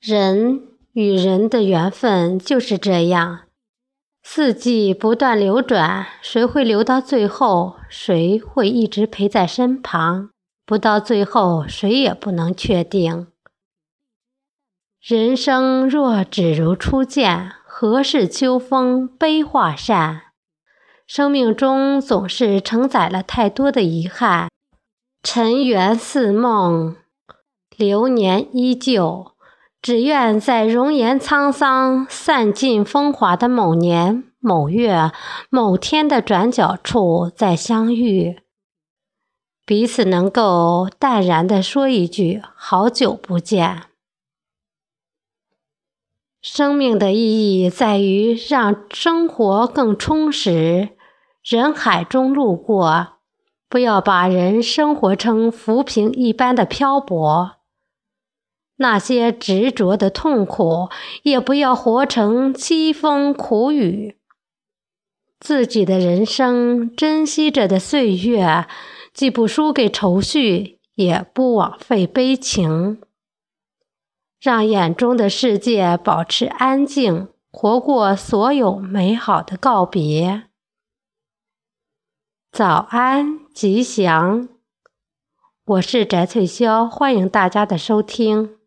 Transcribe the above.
人与人的缘分就是这样，四季不断流转，谁会留到最后？谁会一直陪在身旁？不到最后，谁也不能确定。人生若只如初见，何事秋风悲画扇？生命中总是承载了太多的遗憾，尘缘似梦，流年依旧。只愿在容颜沧桑、散尽风华的某年某月某天的转角处再相遇，彼此能够淡然地说一句“好久不见”。生命的意义在于让生活更充实。人海中路过，不要把人生活成浮萍一般的漂泊。那些执着的痛苦，也不要活成凄风苦雨。自己的人生，珍惜着的岁月，既不输给愁绪，也不枉费悲情。让眼中的世界保持安静，活过所有美好的告别。早安，吉祥！我是翟翠潇，欢迎大家的收听。